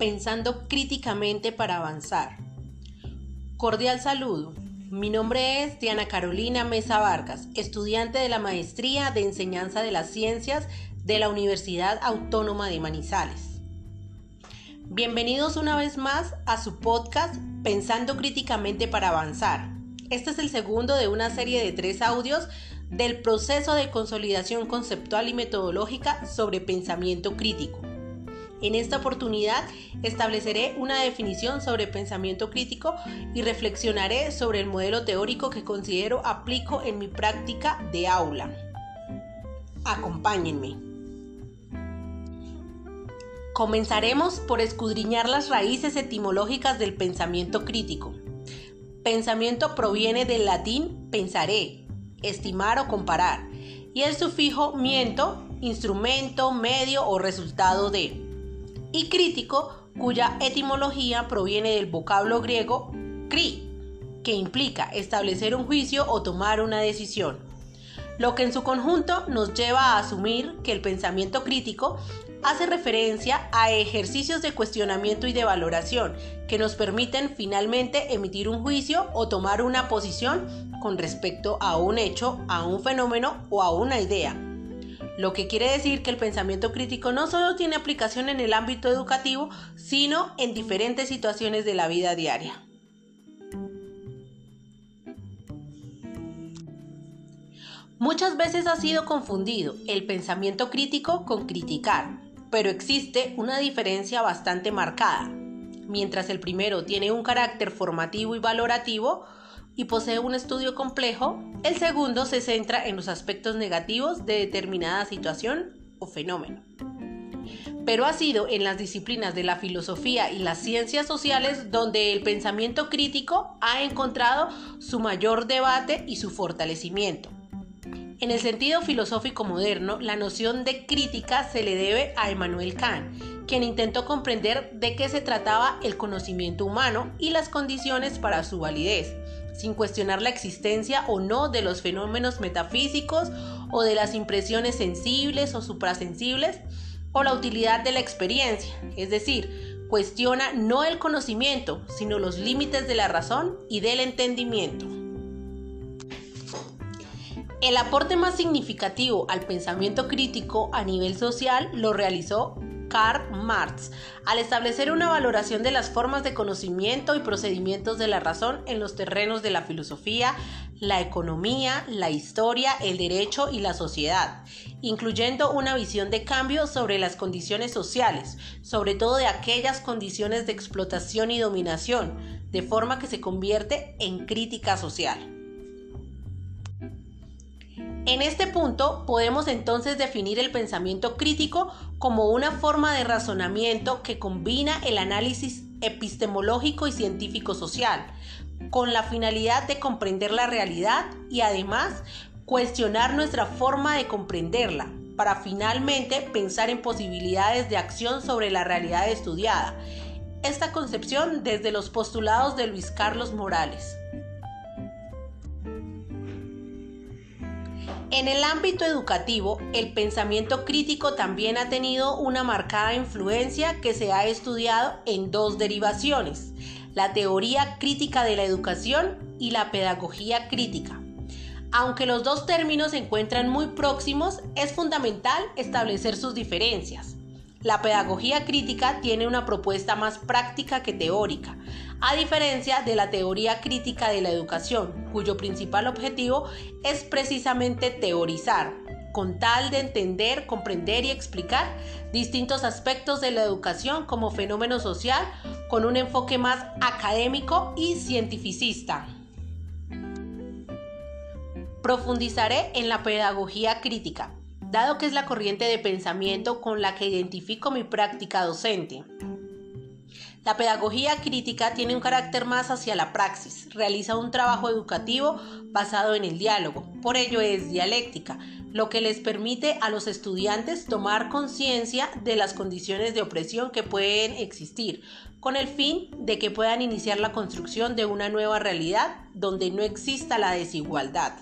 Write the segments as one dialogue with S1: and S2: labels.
S1: Pensando críticamente para avanzar. Cordial saludo. Mi nombre es Diana Carolina Mesa Vargas, estudiante de la Maestría de Enseñanza de las Ciencias de la Universidad Autónoma de Manizales. Bienvenidos una vez más a su podcast Pensando críticamente para avanzar. Este es el segundo de una serie de tres audios del proceso de consolidación conceptual y metodológica sobre pensamiento crítico. En esta oportunidad estableceré una definición sobre pensamiento crítico y reflexionaré sobre el modelo teórico que considero aplico en mi práctica de aula. Acompáñenme. Comenzaremos por escudriñar las raíces etimológicas del pensamiento crítico. Pensamiento proviene del latín pensaré, estimar o comparar, y el sufijo miento, instrumento, medio o resultado de y crítico, cuya etimología proviene del vocablo griego cri, que implica establecer un juicio o tomar una decisión. Lo que en su conjunto nos lleva a asumir que el pensamiento crítico hace referencia a ejercicios de cuestionamiento y de valoración que nos permiten finalmente emitir un juicio o tomar una posición con respecto a un hecho, a un fenómeno o a una idea lo que quiere decir que el pensamiento crítico no solo tiene aplicación en el ámbito educativo, sino en diferentes situaciones de la vida diaria. Muchas veces ha sido confundido el pensamiento crítico con criticar, pero existe una diferencia bastante marcada. Mientras el primero tiene un carácter formativo y valorativo, y posee un estudio complejo, el segundo se centra en los aspectos negativos de determinada situación o fenómeno. Pero ha sido en las disciplinas de la filosofía y las ciencias sociales donde el pensamiento crítico ha encontrado su mayor debate y su fortalecimiento. En el sentido filosófico moderno, la noción de crítica se le debe a Emmanuel Kant, quien intentó comprender de qué se trataba el conocimiento humano y las condiciones para su validez, sin cuestionar la existencia o no de los fenómenos metafísicos o de las impresiones sensibles o suprasensibles o la utilidad de la experiencia, es decir, cuestiona no el conocimiento, sino los límites de la razón y del entendimiento. El aporte más significativo al pensamiento crítico a nivel social lo realizó Karl Marx, al establecer una valoración de las formas de conocimiento y procedimientos de la razón en los terrenos de la filosofía, la economía, la historia, el derecho y la sociedad, incluyendo una visión de cambio sobre las condiciones sociales, sobre todo de aquellas condiciones de explotación y dominación, de forma que se convierte en crítica social. En este punto podemos entonces definir el pensamiento crítico como una forma de razonamiento que combina el análisis epistemológico y científico social con la finalidad de comprender la realidad y además cuestionar nuestra forma de comprenderla para finalmente pensar en posibilidades de acción sobre la realidad estudiada. Esta concepción desde los postulados de Luis Carlos Morales. En el ámbito educativo, el pensamiento crítico también ha tenido una marcada influencia que se ha estudiado en dos derivaciones, la teoría crítica de la educación y la pedagogía crítica. Aunque los dos términos se encuentran muy próximos, es fundamental establecer sus diferencias. La pedagogía crítica tiene una propuesta más práctica que teórica, a diferencia de la teoría crítica de la educación, cuyo principal objetivo es precisamente teorizar, con tal de entender, comprender y explicar distintos aspectos de la educación como fenómeno social con un enfoque más académico y cientificista. Profundizaré en la pedagogía crítica, dado que es la corriente de pensamiento con la que identifico mi práctica docente. La pedagogía crítica tiene un carácter más hacia la praxis, realiza un trabajo educativo basado en el diálogo, por ello es dialéctica, lo que les permite a los estudiantes tomar conciencia de las condiciones de opresión que pueden existir, con el fin de que puedan iniciar la construcción de una nueva realidad donde no exista la desigualdad.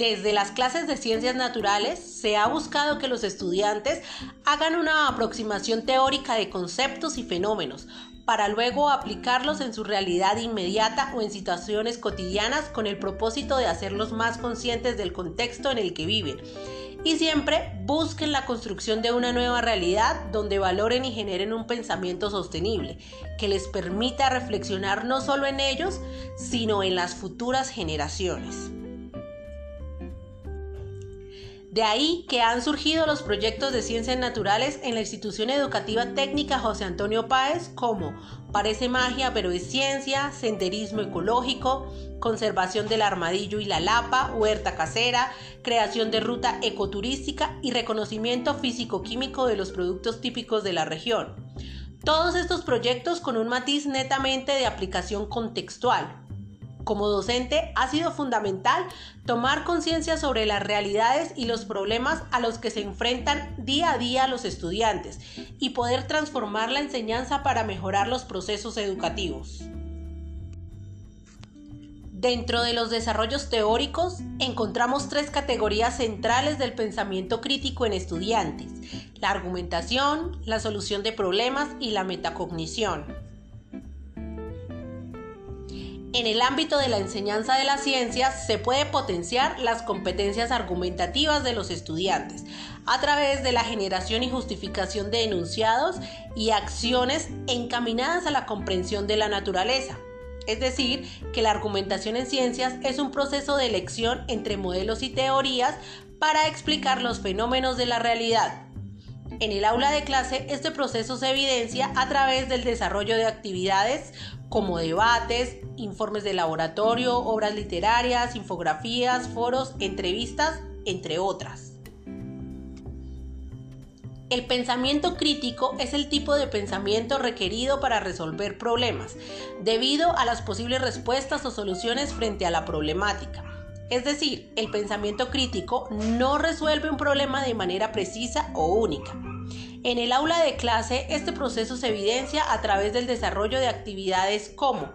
S1: Desde las clases de ciencias naturales se ha buscado que los estudiantes hagan una aproximación teórica de conceptos y fenómenos para luego aplicarlos en su realidad inmediata o en situaciones cotidianas con el propósito de hacerlos más conscientes del contexto en el que viven. Y siempre busquen la construcción de una nueva realidad donde valoren y generen un pensamiento sostenible que les permita reflexionar no solo en ellos, sino en las futuras generaciones. De ahí que han surgido los proyectos de ciencias naturales en la institución educativa técnica José Antonio Páez como Parece magia pero es ciencia, senderismo ecológico, conservación del armadillo y la lapa, huerta casera, creación de ruta ecoturística y reconocimiento físico-químico de los productos típicos de la región. Todos estos proyectos con un matiz netamente de aplicación contextual, como docente ha sido fundamental tomar conciencia sobre las realidades y los problemas a los que se enfrentan día a día los estudiantes y poder transformar la enseñanza para mejorar los procesos educativos. Dentro de los desarrollos teóricos encontramos tres categorías centrales del pensamiento crítico en estudiantes, la argumentación, la solución de problemas y la metacognición. En el ámbito de la enseñanza de las ciencias se puede potenciar las competencias argumentativas de los estudiantes a través de la generación y justificación de enunciados y acciones encaminadas a la comprensión de la naturaleza. Es decir, que la argumentación en ciencias es un proceso de elección entre modelos y teorías para explicar los fenómenos de la realidad. En el aula de clase, este proceso se evidencia a través del desarrollo de actividades como debates, informes de laboratorio, obras literarias, infografías, foros, entrevistas, entre otras. El pensamiento crítico es el tipo de pensamiento requerido para resolver problemas, debido a las posibles respuestas o soluciones frente a la problemática. Es decir, el pensamiento crítico no resuelve un problema de manera precisa o única en el aula de clase, este proceso se evidencia a través del desarrollo de actividades como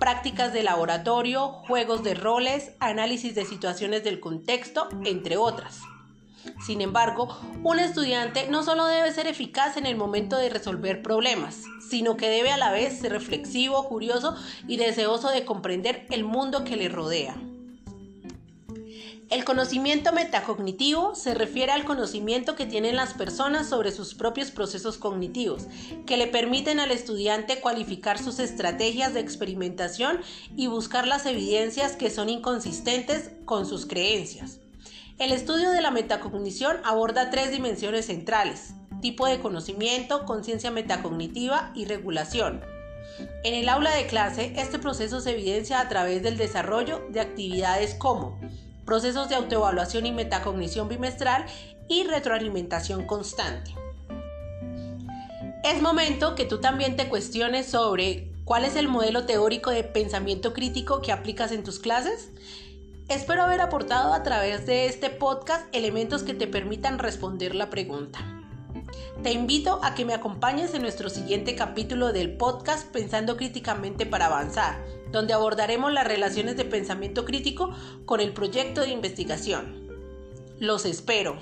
S1: prácticas de laboratorio, juegos de roles, análisis de situaciones del contexto, entre otras. Sin embargo, un estudiante no solo debe ser eficaz en el momento de resolver problemas, sino que debe a la vez ser reflexivo, curioso y deseoso de comprender el mundo que le rodea. El conocimiento metacognitivo se refiere al conocimiento que tienen las personas sobre sus propios procesos cognitivos, que le permiten al estudiante cualificar sus estrategias de experimentación y buscar las evidencias que son inconsistentes con sus creencias. El estudio de la metacognición aborda tres dimensiones centrales, tipo de conocimiento, conciencia metacognitiva y regulación. En el aula de clase, este proceso se evidencia a través del desarrollo de actividades como procesos de autoevaluación y metacognición bimestral y retroalimentación constante. Es momento que tú también te cuestiones sobre cuál es el modelo teórico de pensamiento crítico que aplicas en tus clases. Espero haber aportado a través de este podcast elementos que te permitan responder la pregunta. Te invito a que me acompañes en nuestro siguiente capítulo del podcast Pensando Críticamente para Avanzar, donde abordaremos las relaciones de pensamiento crítico con el proyecto de investigación. Los espero.